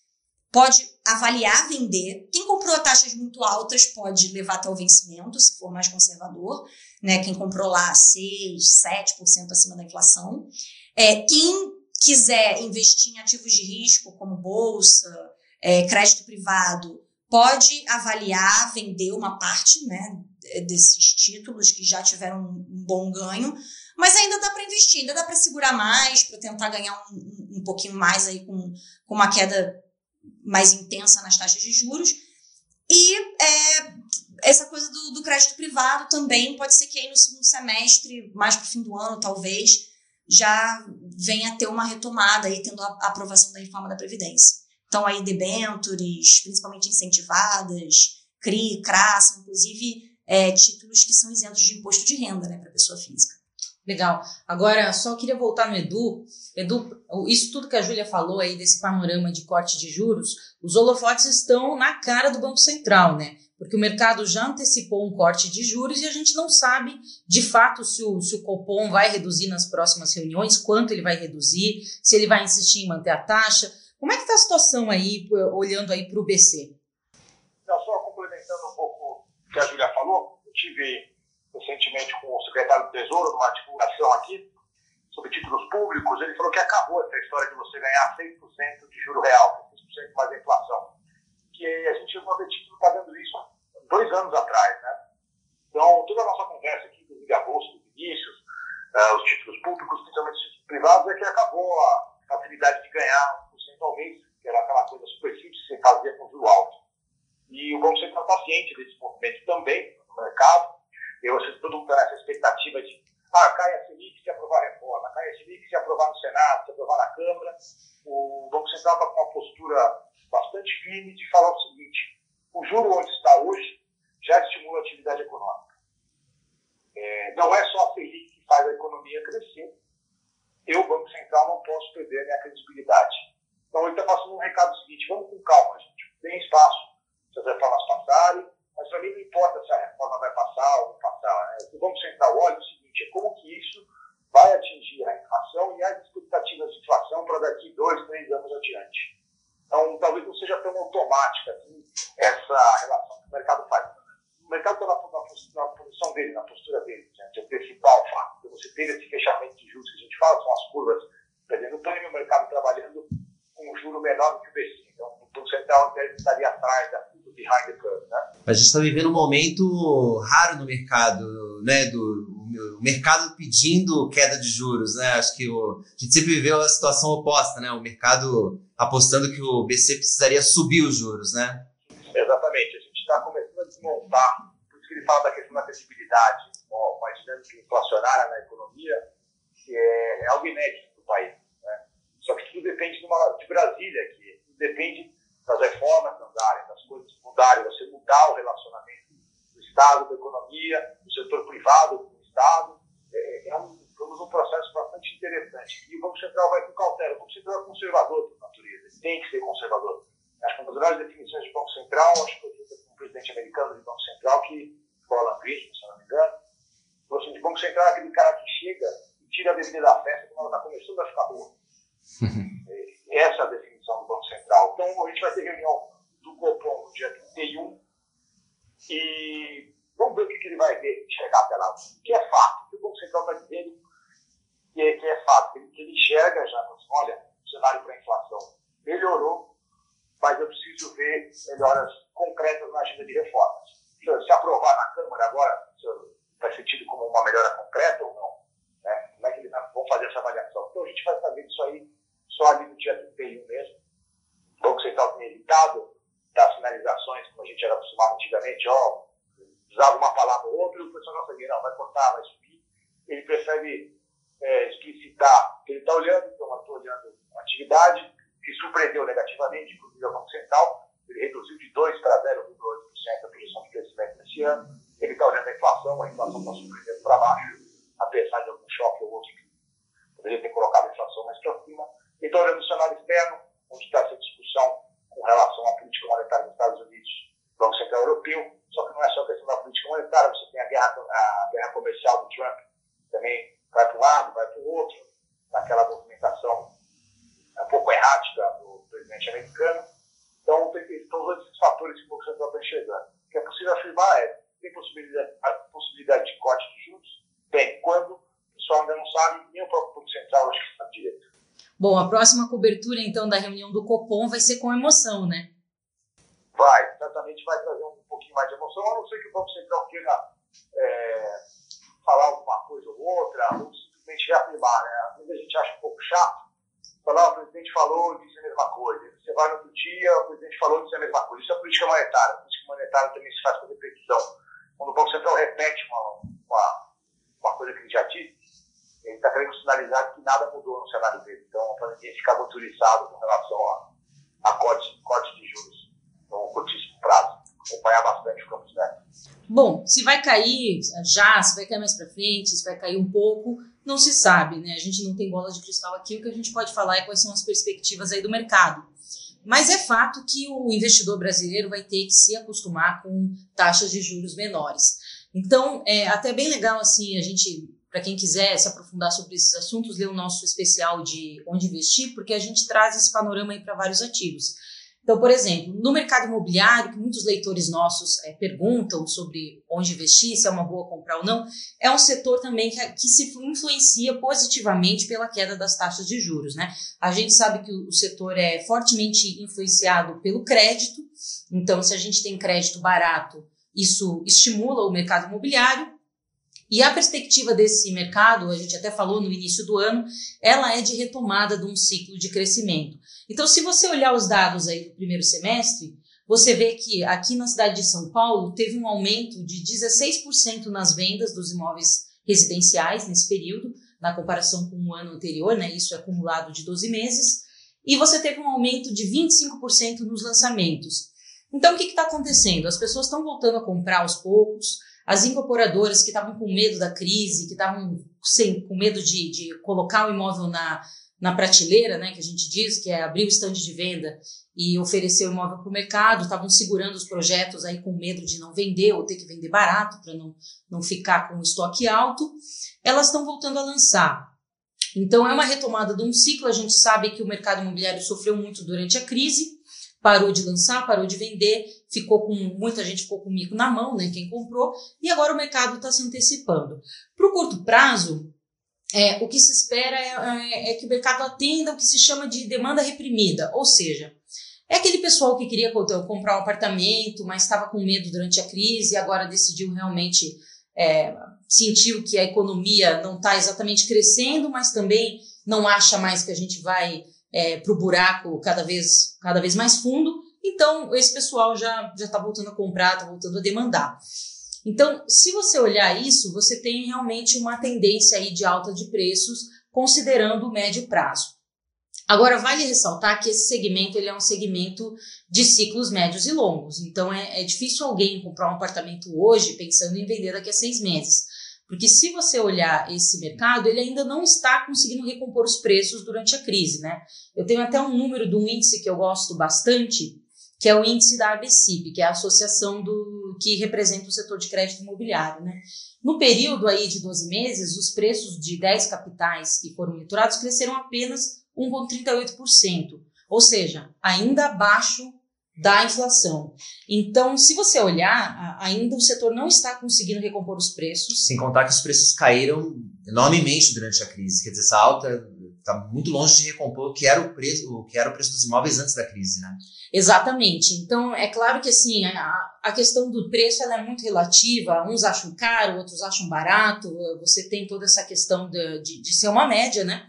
[SPEAKER 3] pode avaliar vender. Quem comprou a taxas muito altas pode levar até o vencimento, se for mais conservador, né? Quem comprou lá 6, 7% acima da inflação. É, quem quiser investir em ativos de risco, como bolsa, é, crédito privado, pode avaliar vender uma parte né, desses títulos que já tiveram um bom ganho, mas ainda dá para investir, ainda dá para segurar mais, para tentar ganhar um, um, pouquinho mais aí com, com uma queda mais intensa nas taxas de juros. E é, essa coisa do, do, crédito privado também pode ser que aí no segundo semestre, mais para o fim do ano, talvez, já venha a ter uma retomada aí, tendo a aprovação da reforma da Previdência. Então, aí, debentures, principalmente incentivadas, CRI, CRA, inclusive é, títulos que são isentos de imposto de renda né, para pessoa física.
[SPEAKER 1] Legal. Agora, só queria voltar no Edu. Edu, isso tudo que a Júlia falou aí desse panorama de corte de juros, os holofotes estão na cara do Banco Central, né? Porque o mercado já antecipou um corte de juros e a gente não sabe, de fato, se o, se o Copom vai reduzir nas próximas reuniões, quanto ele vai reduzir, se ele vai insistir em manter a taxa. Como é que está a situação aí, olhando aí para o BC?
[SPEAKER 4] Não, só complementando um pouco o que a Júlia falou, eu tive recentemente com o secretário do Tesouro, numa divulgação aqui, sobre títulos públicos, ele falou que acabou essa história de você ganhar 6% de juro real, 6% mais a inflação. Que a gente não vê título fazendo isso dois anos atrás, né? Então, toda a nossa conversa aqui, inclusive a Bolsa, do Vinícius, uh, os títulos públicos, principalmente os títulos privados, é que acabou a facilidade de ganhar 1% ao mês, que era aquela coisa super simples que você fazia com juro alto. E o Banco Central está ciente desse movimento também no mercado, e vocês, todo mundo está nessa expectativa de ah, cai a Selic se aprovar a reforma, cai a Selic se aprovar no Senado, se aprovar na Câmara. O Banco Central está com uma postura bastante firme de falar o seguinte: o juro onde está hoje já estimula a atividade econômica. É, não é só a Selic que faz a economia crescer. Eu, Banco Central, não posso perder a minha credibilidade. Então, ele está passando um recado seguinte: vamos com calma, gente. Tem espaço se as reformas passarem mas para mim não importa se a reforma vai passar ou não passar. Né? O Banco Central olha o seguinte, é como que isso vai atingir a inflação e as expectativas de inflação para daqui dois, três anos adiante. Então, talvez não seja tão automática assim, essa relação que o mercado faz. O mercado está na, na, posição dele, na postura dele, gente. É o fato. Então, você tem esse fechamento de juros que a gente fala, são as curvas perdendo prêmio, o mercado trabalhando com um juro menor do que o BC. Então, o Banco Central estaria atrás da behind the curve, né?
[SPEAKER 2] A gente está vivendo um momento raro no mercado, né? Do o mercado pedindo queda de juros, né? Acho que o, a gente sempre viveu a situação oposta, né? O mercado apostando que o BC precisaria subir os juros, né?
[SPEAKER 4] Exatamente. A gente está começando a desmontar, por isso que ele fala da questão da credibilidade, uma dinâmica inflacionária na economia, que é, é algo inédito para o país. Né? Só que tudo depende de, uma, de Brasília, que depende das reformas andarem, coisas mudarem, você mudar o relacionamento do Estado, da economia, do setor privado com o Estado. É, é um, estamos num processo bastante interessante. E o Banco Central vai com cautela. O Banco Central é conservador por natureza, ele tem que ser conservador. Acho que uma das melhores definições de Banco Central, acho que foi com o presidente americano de Banco Central, que foi Alan Greenspan, se não me engano, falou assim, o Banco Central é aquele cara que chega e tira a bebida da festa quando ela está começando a ficar boa. Essa é a definição do Banco Central. Então, a gente vai ter reunião do Copom no dia 31 e vamos ver o que, que ele vai ver, chegar até lá. Que é fato, o que o Banco Central está dizendo que é, que é fato, que ele, que ele enxerga já, olha, o cenário para a inflação melhorou, mas eu preciso ver melhoras concretas na agenda de reformas. Se aprovar na Câmara agora, vai ser tido como uma melhora concreta ou não? Né? Como é que eles vão fazer essa avaliação? Então a gente vai saber disso aí só ali no dia 31 mesmo. O Banco Central tem evitado das sinalizações, como a gente era acostumado antigamente, ó, usava uma palavra ou outra e o pessoal não sabia, não, vai cortar, vai subir. Ele prefere é, explicitar que ele está olhando, então eu estou olhando a atividade, que surpreendeu negativamente, inclusive o Banco Central, ele reduziu de 2 para 0,8% a projeção de crescimento nesse ano. Ele está olhando a inflação, a inflação está surpreendendo para baixo, apesar de algum choque ou outro que poderia ter colocado a inflação mais para cima. E está olhando o cenário externo, onde está essa discussão com relação à política monetária dos Estados Unidos, Banco Central Europeu, só que não é só questão da política monetária, você tem a guerra, a guerra comercial do Trump, também vai para um lado, vai para o outro, naquela movimentação um pouco errática do presidente americano. Então, eles
[SPEAKER 1] Bom, a próxima cobertura, então, da reunião do Copom vai ser com emoção, né?
[SPEAKER 4] Vai, certamente vai trazer um pouquinho mais de emoção, a não ser que o Banco Central queira é, falar alguma coisa ou outra, ou simplesmente reafirmar, né? Às vezes a gente acha um pouco chato falar, o presidente falou e disse a mesma coisa. Você vai no outro dia, o presidente falou e disse a mesma coisa. Isso é política monetária. A política monetária também se faz com repetição. Quando o Banco Central repete uma, uma, uma coisa que ele já disse, ele está querendo sinalizar que nada mudou no cenário dele. Então, para ninguém ficar muito com relação a, a corte, corte de juros no curtíssimo prazo. Acompanhar bastante o Campos Neto.
[SPEAKER 1] Bom, se vai cair já, se vai cair mais para frente, se vai cair um pouco, não se sabe, né? A gente não tem bola de cristal aqui, o que a gente pode falar é quais são as perspectivas aí do mercado. Mas é fato que o investidor brasileiro vai ter que se acostumar com taxas de juros menores. Então, é até bem legal assim a gente para quem quiser se aprofundar sobre esses assuntos, ler o nosso especial de onde investir, porque a gente traz esse panorama aí para vários ativos. Então, por exemplo, no mercado imobiliário, que muitos leitores nossos é, perguntam sobre onde investir, se é uma boa comprar ou não, é um setor também que, que, se influencia positivamente pela queda das taxas de juros. Né? A gente sabe que o, o setor é fortemente influenciado pelo crédito, então, se a gente tem crédito barato, isso estimula o mercado imobiliário. E a perspectiva desse mercado, a gente até falou no início do ano, ela é de retomada de um ciclo de crescimento. Então, se você olhar os dados aí do primeiro semestre, você vê que aqui na cidade de São Paulo teve um aumento de 16% nas vendas dos imóveis residenciais nesse período, na comparação com o ano anterior, né? Isso é acumulado de 12 meses. E você teve um aumento de 25% nos lançamentos. Então, o que está acontecendo? As pessoas estão voltando a comprar aos poucos, as incorporadoras que estavam com medo da crise, que estavam com medo de, de colocar o imóvel na, na prateleira, né, que a gente diz, que é abrir o estande de venda e oferecer o imóvel para o mercado, estavam segurando os projetos aí com medo de não vender ou ter que vender barato para não, não ficar com o estoque alto, elas estão voltando a lançar. Então é uma retomada de um ciclo, a gente sabe que o mercado imobiliário sofreu muito durante a crise, parou de lançar, parou de vender, ficou com muita gente ficou com o mico na mão, né? Quem comprou, e agora o mercado está se antecipando. Para o curto prazo, é, o que se espera é, é, é, que o mercado atenda o que se chama de demanda reprimida, ou seja, é aquele pessoal que queria comprar um apartamento, mas estava com medo durante a crise e agora decidiu realmente é, sentiu que a economia não está exatamente crescendo, mas também não acha mais que a gente vai é, para o buraco cada vez, cada vez mais fundo. Então, esse pessoal já está voltando a comprar, está voltando a demandar. Então, se você olhar isso, você tem realmente uma tendência aí de alta de preços, considerando o médio prazo. Agora, vale ressaltar que esse segmento ele é um segmento de ciclos médios e longos. Então, é, é difícil alguém comprar um apartamento hoje pensando em vender daqui a seis meses. Porque se você olhar esse mercado, ele ainda não está conseguindo recompor os preços durante a crise, né? Eu tenho até um número de um índice que eu gosto bastante, que é o índice da ABCIP, que é a associação do que representa o setor de crédito imobiliário, né? No período aí de 12 meses, os preços de 10 capitais que foram monitorados cresceram apenas 1,38%, ou seja, ainda abaixo da inflação. Então, se você olhar, ainda o setor não está conseguindo recompor os preços.
[SPEAKER 2] Sem contar que os preços caíram enormemente durante a crise. Quer dizer, essa alta está muito longe de recompor o que era o preço, o que era o preço dos imóveis antes da crise, né?
[SPEAKER 1] Exatamente. Então, é claro que assim, a, a questão do preço ela é muito relativa. Uns acham caro, outros acham barato. Você tem toda essa questão de, de, de ser uma média, né?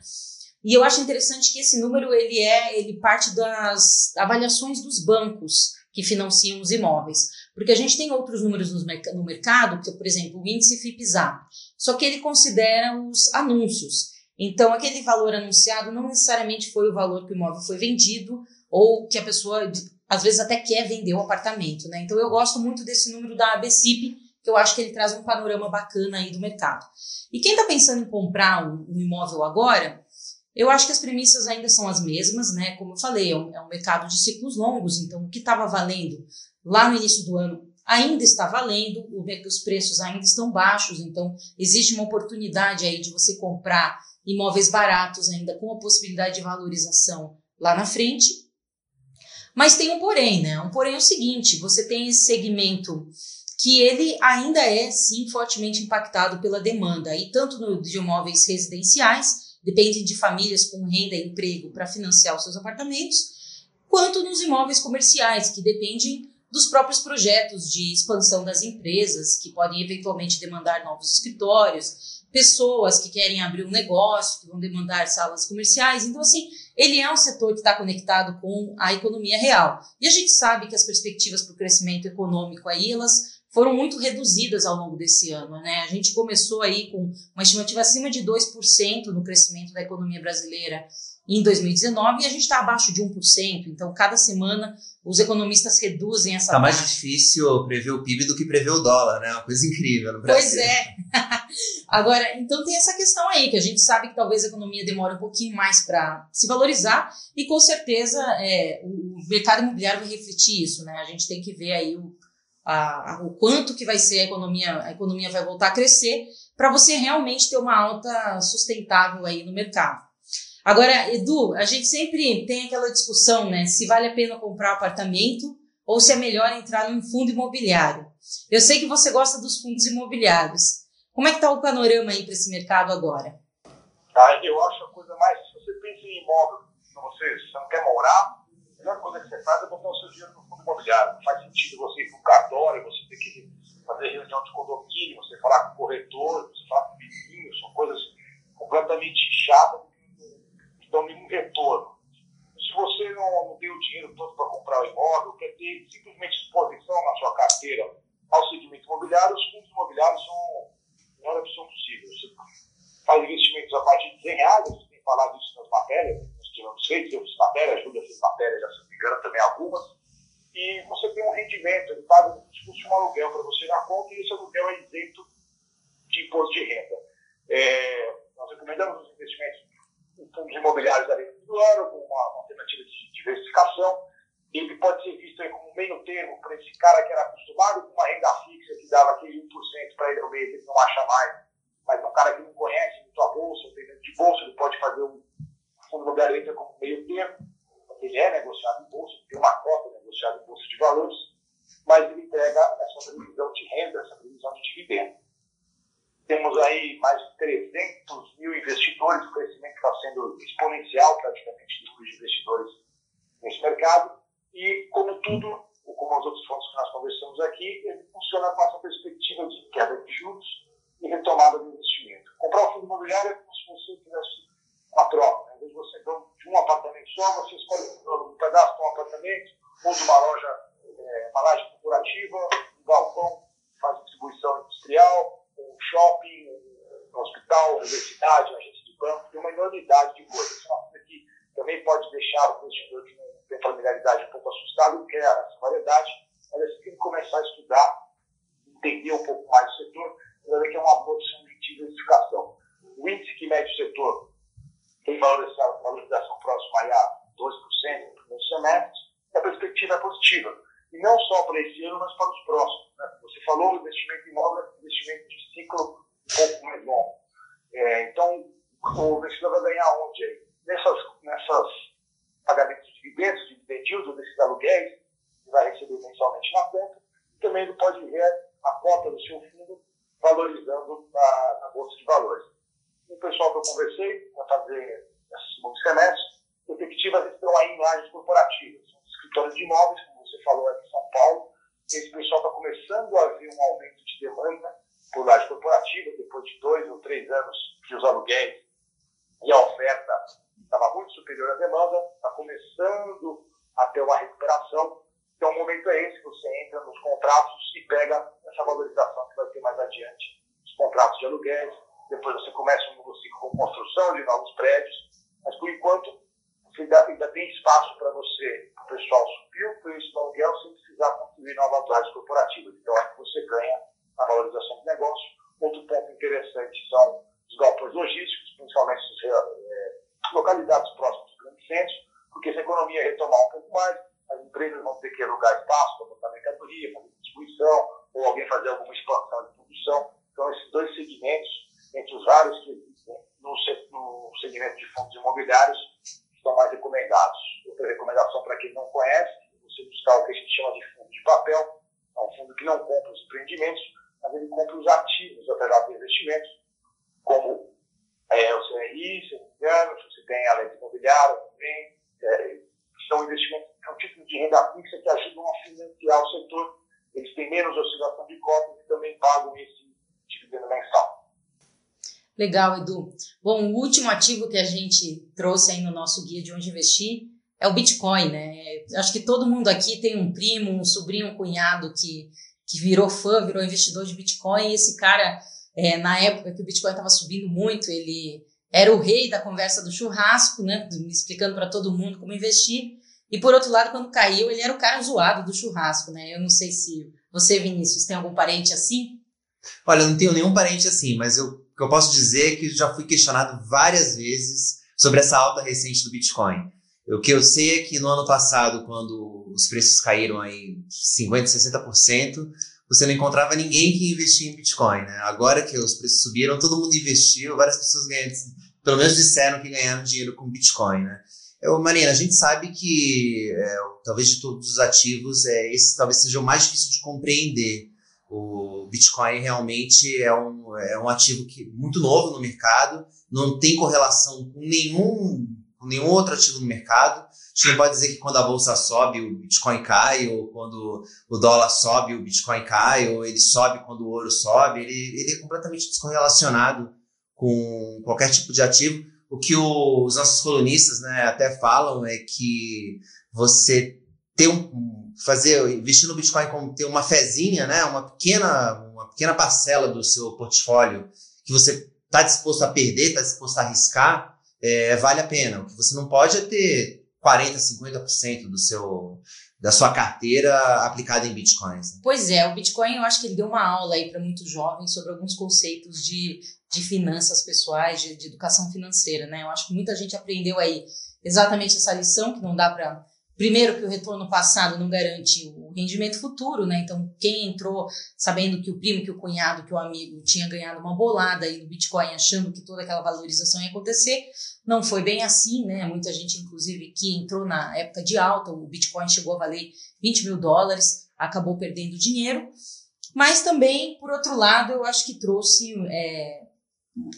[SPEAKER 1] E eu acho interessante que esse número ele é, ele parte das avaliações dos bancos que financiam os imóveis, porque a gente tem outros números no, mercado, que por exemplo o índice FIPZAP, só que ele considera os anúncios. Então aquele valor anunciado não necessariamente foi o valor que o imóvel foi vendido ou que a pessoa às vezes até quer vender o apartamento, né? Então eu gosto muito desse número da ABCIP, que eu acho que ele traz um panorama bacana aí do mercado. E quem está pensando em comprar um imóvel agora, eu acho que as premissas ainda são as mesmas, né? Como eu falei, é um, é um mercado de ciclos longos, então o que estava valendo lá no início do ano ainda está valendo, os preços ainda estão baixos, então existe uma oportunidade aí de você comprar imóveis baratos ainda com a possibilidade de valorização lá na frente. Mas tem um porém, né? Um porém é o seguinte: você tem esse segmento que ele ainda é sim fortemente impactado pela demanda, e tanto no, de imóveis residenciais dependem de famílias com renda e emprego para financiar os seus apartamentos, quanto nos imóveis comerciais, que dependem dos próprios projetos de expansão das empresas, que podem eventualmente demandar novos escritórios, pessoas que querem abrir um negócio, que vão demandar salas comerciais. Então, assim, ele é um setor que está conectado com a economia real. E a gente sabe que as perspectivas para o crescimento econômico aí, elas foram muito reduzidas ao longo desse ano. Né? A gente começou aí com uma estimativa acima de 2% no crescimento da economia brasileira em 2019 e a gente está abaixo de 1%. Então, cada semana os economistas reduzem essa
[SPEAKER 2] Está mais difícil prever o PIB do que prever o dólar, né? Uma coisa incrível no Brasil.
[SPEAKER 1] Pois é. Agora, então tem essa questão aí, que a gente sabe que talvez a economia demore um pouquinho mais para se valorizar e com certeza é, o mercado imobiliário vai refletir isso, né? A gente tem que ver aí o, a, a, o quanto que vai ser a economia, a economia vai voltar a crescer para você realmente ter uma alta sustentável aí no mercado. Agora, Edu, a gente sempre tem aquela discussão, né? Se vale a pena comprar apartamento ou se é melhor entrar num fundo imobiliário. Eu sei que você gosta dos fundos imobiliários. Como é que está o panorama aí para esse mercado agora?
[SPEAKER 4] Ah, eu acho a coisa mais, se você pensa em imóvel, você, você não quer morar, a melhor coisa que você faz é botar o seu dinheiro no fundo imobiliário. Não faz sentido você ir para um cartório, você ter que fazer reunião de condomínio, você falar com o corretor, você falar com o vizinho, são coisas completamente chatas que dão nenhum retorno. Se você não, não tem o dinheiro todo para comprar o imóvel, quer ter simplesmente exposição na sua carteira ao segmento imobiliário, os fundos imobiliários são a melhor opção possível. Você faz investimentos a partir de 100 reais, você tem falado isso nas matérias, nós tivemos feito, eu fiz matéria, a Júlia fez matéria, já se não me engano, também algumas, e você tem um rendimento, ele paga como se fosse um aluguel para você na conta, e esse aluguel é isento de imposto de renda. É, nós recomendamos os investimentos em fundos imobiliários da lei do ano, com uma, uma alternativa de diversificação, ele pode ser visto como meio termo para esse cara que era acostumado com uma renda fixa que dava aquele 1% para ele no mês, ele não acha mais, mas um cara que não conhece muito a bolsa, tem medo de bolsa, ele pode fazer um fundo imobiliário entra como meio termo, ele é negociado em bolsa, tem uma cota negociada em bolsa de valores, mas ele entrega essa previsão de renda, essa previsão de dividendo. Temos aí mais de 300 mil investidores, o crescimento está sendo exponencial praticamente do número de investidores nesse mercado. E, como tudo, como os outros fontes que nós conversamos aqui, ele funciona com essa perspectiva de queda de juros e retomada do investimento. Comprar um fundo imobiliário é como se você tivesse uma troca. Né? Em vez de você de um apartamento só, você escolhe um pedaço de um apartamento, usa uma loja, é, uma laje corporativa, um galpão, faz distribuição industrial, um shopping, um hospital, universidade, agência de banco, tem uma enormidade de coisas. Isso é uma coisa que também pode deixar o investidor que não tem familiaridade um pouco assustado, quer essa variedade, mas assim que ele começar a estudar, entender um pouco mais do setor, ele vai ver que é uma produção de diversificação. O índice que mede o setor tem valorização, valorização próxima a 2% no primeiro semestre, a perspectiva é positiva. E não só para esse ano, mas para os próximos. Né? Você falou, o investimento em imóvel é investimento de ciclo um pouco mais longo. É, então, o investidor vai ganhar onde aí? Nessas, nessas pagamentos de dividendos, dividendos ou desses aluguéis, vai receber mensalmente na conta. E também ele pode ver a cota do seu fundo valorizando na, na Bolsa de Valores. O pessoal que eu conversei para fazer esse segundo semestre, efetivas estão aí em lajes corporativas, escritórios de imóveis, como você falou aqui em São Paulo. Esse pessoal está começando a ver um aumento de demanda por laje corporativa, depois de dois ou três anos que os aluguéis e a oferta estava muito superior à demanda, está começando a ter uma recuperação. Então, o momento é esse, você entra nos contratos e pega essa valorização que vai ter mais adiante, os contratos de aluguéis, depois você começa um novo ciclo com construção de novos prédios, mas por enquanto ainda, ainda tem espaço para você, o pessoal subir o preço do aluguel sem precisar construir novas áreas corporativas. Então, é que você ganha a valorização do negócio. Outro ponto interessante são os galpões logísticos, principalmente é, localizados próximos dos grandes centros, porque se a economia retomar um pouco mais, as empresas vão ter que alugar espaço para botar mercadoria, fazer distribuição, ou alguém fazer alguma expansão de produção. Então, esses dois segmentos, entre os vários que existem no, no segmento de fundos imobiliários, estão mais recomendados. Outra recomendação para quem não conhece, você buscar o que a gente chama de fundo de papel, é um fundo que não compra os empreendimentos, mas ele compra os ativos através de investimentos, como é, o CRI, se não me engano, você tem a lei imobiliária também, é, são investimentos, são títulos de renda fixa que ajudam a financiar o setor. Eles têm menos oscilação de cotas e também pagam esse dividendo mensal.
[SPEAKER 1] Legal, Edu. Bom, o último ativo que a gente trouxe aí no nosso guia de onde investir é o Bitcoin, né? Acho que todo mundo aqui tem um primo, um sobrinho, um cunhado que, que virou fã, virou investidor de Bitcoin. E esse cara, é, na época que o Bitcoin estava subindo muito, ele era o rei da conversa do churrasco, né? Explicando para todo mundo como investir. E por outro lado, quando caiu, ele era o cara zoado do churrasco, né? Eu não sei se você, Vinícius, tem algum parente assim?
[SPEAKER 2] Olha, eu não tenho nenhum parente assim, mas eu, o que eu posso dizer é que já fui questionado várias vezes sobre essa alta recente do Bitcoin. O que eu sei é que no ano passado, quando os preços caíram aí 50%, 60%, você não encontrava ninguém que investia em Bitcoin. Né? Agora que os preços subiram, todo mundo investiu, várias pessoas ganharam, pelo menos disseram que ganharam dinheiro com Bitcoin. Né? Eu, Marina, a gente sabe que é, talvez de todos os ativos, é, esse talvez seja o mais difícil de compreender. O Bitcoin realmente é um, é um ativo que, muito novo no mercado, não tem correlação com nenhum com nenhum outro ativo no mercado. A gente não pode dizer que quando a bolsa sobe, o Bitcoin cai, ou quando o dólar sobe, o Bitcoin cai, ou ele sobe quando o ouro sobe. Ele, ele é completamente descorrelacionado com qualquer tipo de ativo. O que os nossos colunistas né, até falam é que você ter um, fazer, investir no Bitcoin como ter uma fezinha, né, uma pequena, uma pequena parcela do seu portfólio que você está disposto a perder, está disposto a arriscar, é, vale a pena. O que você não pode é ter 40%, 50% do seu, da sua carteira aplicada em bitcoins. Né?
[SPEAKER 1] Pois é, o Bitcoin eu acho que ele deu uma aula aí para muitos jovens sobre alguns conceitos de, de finanças pessoais, de, de educação financeira, né? Eu acho que muita gente aprendeu aí exatamente essa lição que não dá para Primeiro, que o retorno passado não garante o rendimento futuro, né? Então, quem entrou sabendo que o primo, que o cunhado, que o amigo tinha ganhado uma bolada aí no Bitcoin, achando que toda aquela valorização ia acontecer, não foi bem assim, né? Muita gente, inclusive, que entrou na época de alta, o Bitcoin chegou a valer 20 mil dólares, acabou perdendo dinheiro. Mas também, por outro lado, eu acho que trouxe é,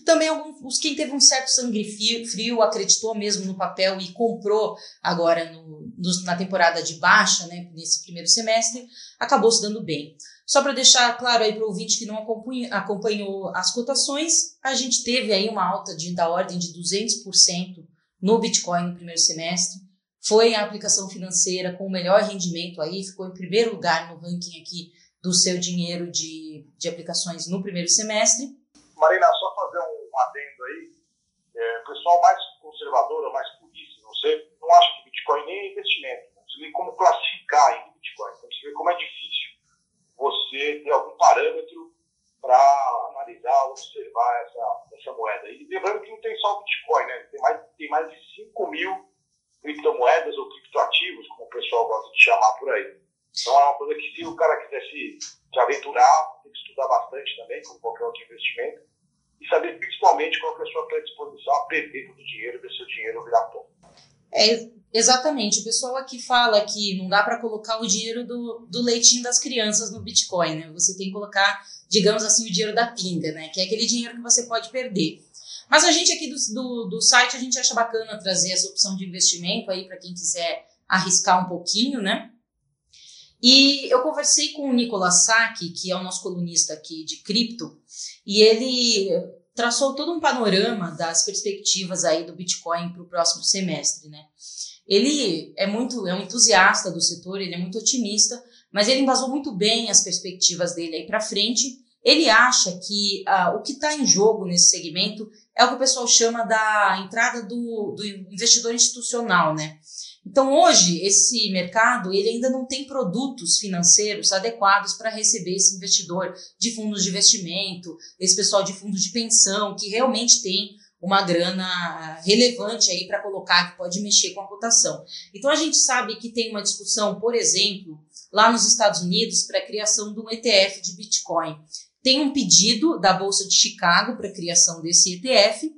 [SPEAKER 1] também alguns, quem teve um certo sangue frio acreditou mesmo no papel e comprou agora no, no, na temporada de baixa, né, nesse primeiro semestre, acabou se dando bem. Só para deixar claro aí para o ouvinte que não acompanhou, acompanhou as cotações, a gente teve aí uma alta de, da ordem de 200% no Bitcoin no primeiro semestre. Foi a aplicação financeira com o melhor rendimento aí, ficou em primeiro lugar no ranking aqui do seu dinheiro de, de aplicações no primeiro semestre.
[SPEAKER 4] Marina, só fazer um adendo aí. É, o pessoal mais conservador ou mais purista, não sei, não acha que Bitcoin nem é investimento. Não sei nem como classificar em Bitcoin. Então, você vê como é difícil você ter algum parâmetro para analisar, observar essa, essa moeda. E lembrando que não tem só o Bitcoin, né? Tem mais, tem mais de 5 mil criptomoedas ou criptoativos, como o pessoal gosta de chamar por aí. Então é uma coisa que se o cara quiser se, se aventurar, tem que estudar bastante também, como qualquer outro investimento e saber principalmente qual é a sua predisposição a perder todo o dinheiro, ver seu dinheiro virar pó.
[SPEAKER 1] É, exatamente. O pessoal aqui fala que não dá para colocar o dinheiro do, do leitinho das crianças no Bitcoin, né? Você tem que colocar, digamos assim, o dinheiro da pinga, né? Que é aquele dinheiro que você pode perder. Mas a gente aqui do, do, do site, a gente acha bacana trazer essa opção de investimento aí para quem quiser arriscar um pouquinho, né? E eu conversei com o Nicolas Sacchi, que é o nosso colunista aqui de cripto, e ele traçou todo um panorama das perspectivas aí do Bitcoin para o próximo semestre, né? Ele é muito é um entusiasta do setor, ele é muito otimista, mas ele embasou muito bem as perspectivas dele aí para frente. Ele acha que uh, o que está em jogo nesse segmento é o que o pessoal chama da entrada do, do investidor institucional, né? Então hoje esse mercado ele ainda não tem produtos financeiros adequados para receber esse investidor de fundos de investimento, esse pessoal de fundos de pensão que realmente tem uma grana relevante aí para colocar que pode mexer com a cotação. Então a gente sabe que tem uma discussão, por exemplo, lá nos Estados Unidos para a criação de um ETF de Bitcoin. Tem um pedido da Bolsa de Chicago para a criação desse ETF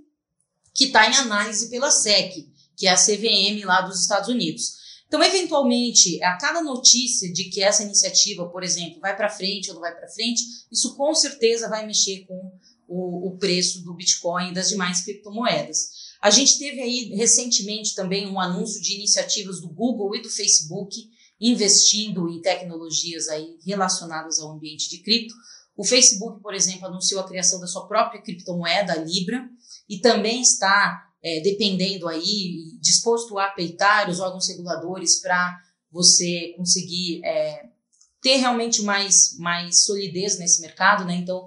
[SPEAKER 1] que está em análise pela SEC que é a CVM lá dos Estados Unidos. Então, eventualmente, a cada notícia de que essa iniciativa, por exemplo, vai para frente ou não vai para frente, isso com certeza vai mexer com o, o preço do Bitcoin e das demais criptomoedas. A gente teve aí recentemente também um anúncio de iniciativas do Google e do Facebook investindo em tecnologias aí relacionadas ao ambiente de cripto. O Facebook, por exemplo, anunciou a criação da sua própria criptomoeda, a Libra, e também está é, dependendo aí, disposto a peitar os órgãos reguladores para você conseguir é, ter realmente mais, mais solidez nesse mercado, né? Então,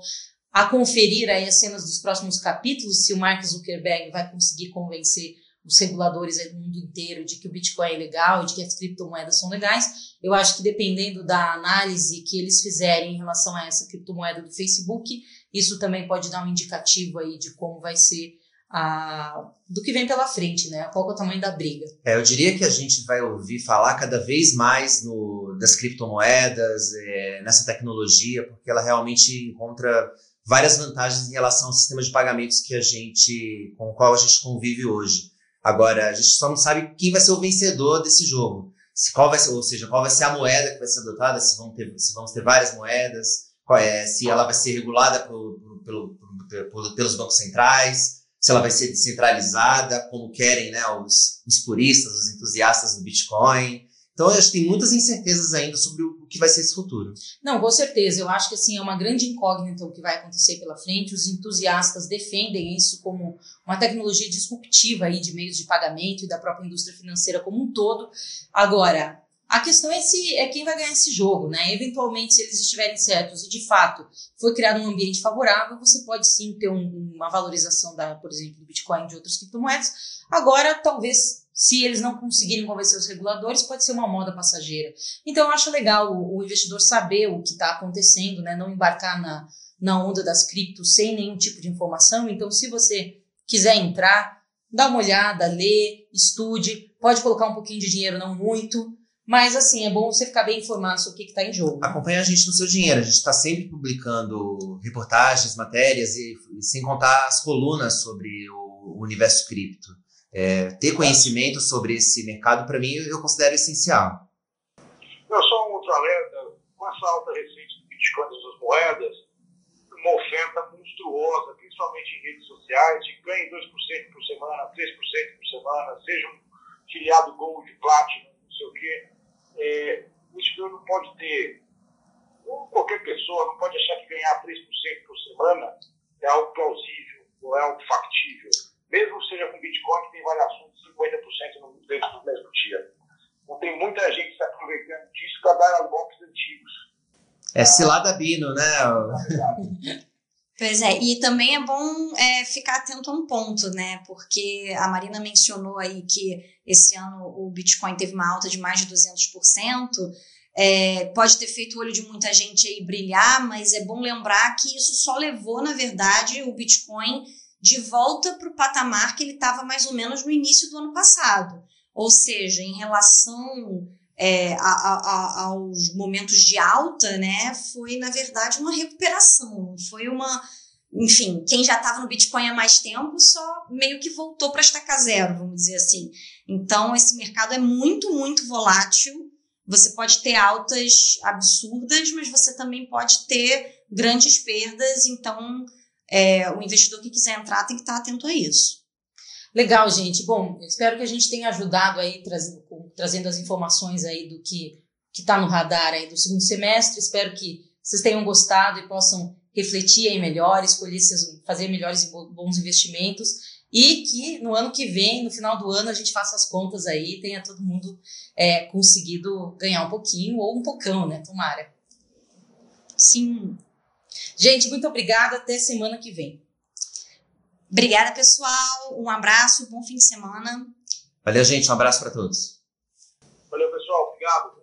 [SPEAKER 1] a conferir aí as cenas dos próximos capítulos, se o Mark Zuckerberg vai conseguir convencer os reguladores do mundo inteiro de que o Bitcoin é legal de que as criptomoedas são legais. Eu acho que dependendo da análise que eles fizerem em relação a essa criptomoeda do Facebook, isso também pode dar um indicativo aí de como vai ser a, do que vem pela frente, né? Qual é o tamanho da briga?
[SPEAKER 2] É, eu diria que a gente vai ouvir falar cada vez mais no, das criptomoedas, é, nessa tecnologia, porque ela realmente encontra várias vantagens em relação ao sistema de pagamentos que a gente, com o qual a gente convive hoje. Agora, a gente só não sabe quem vai ser o vencedor desse jogo. Se, qual vai ser, ou seja, qual vai ser a moeda que vai ser adotada, se, vão ter, se vamos ter várias moedas, é, se ela vai ser regulada por, por, por, pelos bancos centrais, se ela vai ser descentralizada, como querem né, os, os puristas, os entusiastas do Bitcoin. Então, eu acho que tem muitas incertezas ainda sobre o que vai ser esse futuro.
[SPEAKER 1] Não, com certeza. Eu acho que assim, é uma grande incógnita o que vai acontecer pela frente. Os entusiastas defendem isso como uma tecnologia disruptiva aí de meios de pagamento e da própria indústria financeira como um todo. Agora, a questão é, se, é quem vai ganhar esse jogo, né? Eventualmente, se eles estiverem certos e de fato foi criado um ambiente favorável, você pode sim ter um, uma valorização da, por exemplo, do Bitcoin e de outras criptomoedas. Agora, talvez se eles não conseguirem convencer os reguladores, pode ser uma moda passageira. Então, eu acho legal o, o investidor saber o que está acontecendo, né? não embarcar na, na onda das criptos sem nenhum tipo de informação. Então, se você quiser entrar, dá uma olhada, lê, estude, pode colocar um pouquinho de dinheiro, não muito. Mas, assim, é bom você ficar bem informado sobre o que está em jogo.
[SPEAKER 2] Acompanhe a gente no seu dinheiro. A gente está sempre publicando reportagens, matérias e, e, sem contar as colunas sobre o universo cripto. É, ter conhecimento sobre esse mercado, para mim, eu considero essencial.
[SPEAKER 4] Eu sou um outro alerta, com essa alta recente do Bitcoin e das moedas, uma oferta monstruosa, principalmente em redes sociais, de ganhe 2% por semana, 3% por semana, seja um filiado Gold, Platinum, não sei o quê. É, o investidor não pode ter, ou qualquer pessoa não pode achar que ganhar 3% por semana é algo plausível ou é algo factível mesmo que seja com Bitcoin, que tem variações de 50% no, dentro do mesmo dia. Então tem muita gente se aproveitando disso para dar golpes antigos.
[SPEAKER 2] É cilada Bino, né?
[SPEAKER 3] Pois é, e também é bom é, ficar atento a um ponto, né? Porque a Marina mencionou aí que esse ano o Bitcoin teve uma alta de mais de 200%. É, pode ter feito o olho de muita gente aí brilhar, mas é bom lembrar que isso só levou, na verdade, o Bitcoin de volta para o patamar que ele estava mais ou menos no início do ano passado. Ou seja, em relação é, a, a, aos momentos de alta, né, foi, na verdade, uma recuperação. Foi uma. Enfim, quem já estava no Bitcoin há mais tempo só meio que voltou para estacar zero, vamos dizer assim. Então, esse mercado é muito, muito volátil. Você pode ter altas absurdas, mas você também pode ter grandes perdas. Então, é, o investidor que quiser entrar tem que estar atento a isso.
[SPEAKER 1] Legal, gente. Bom, espero que a gente tenha ajudado aí, trazendo, trazendo as informações aí do que está no radar aí do segundo semestre. Espero que vocês tenham gostado e possam refletir aí melhor, escolher seus, fazer melhores e bons investimentos e que no ano que vem, no final do ano, a gente faça as contas aí e tenha todo mundo é, conseguido ganhar um pouquinho ou um pocão, né? Tomara.
[SPEAKER 3] Sim.
[SPEAKER 1] Gente, muito obrigada. Até semana que vem.
[SPEAKER 3] Obrigada, pessoal. Um abraço, bom fim de semana.
[SPEAKER 2] Valeu, gente. Um abraço para todos.
[SPEAKER 4] Valeu, pessoal. Obrigado.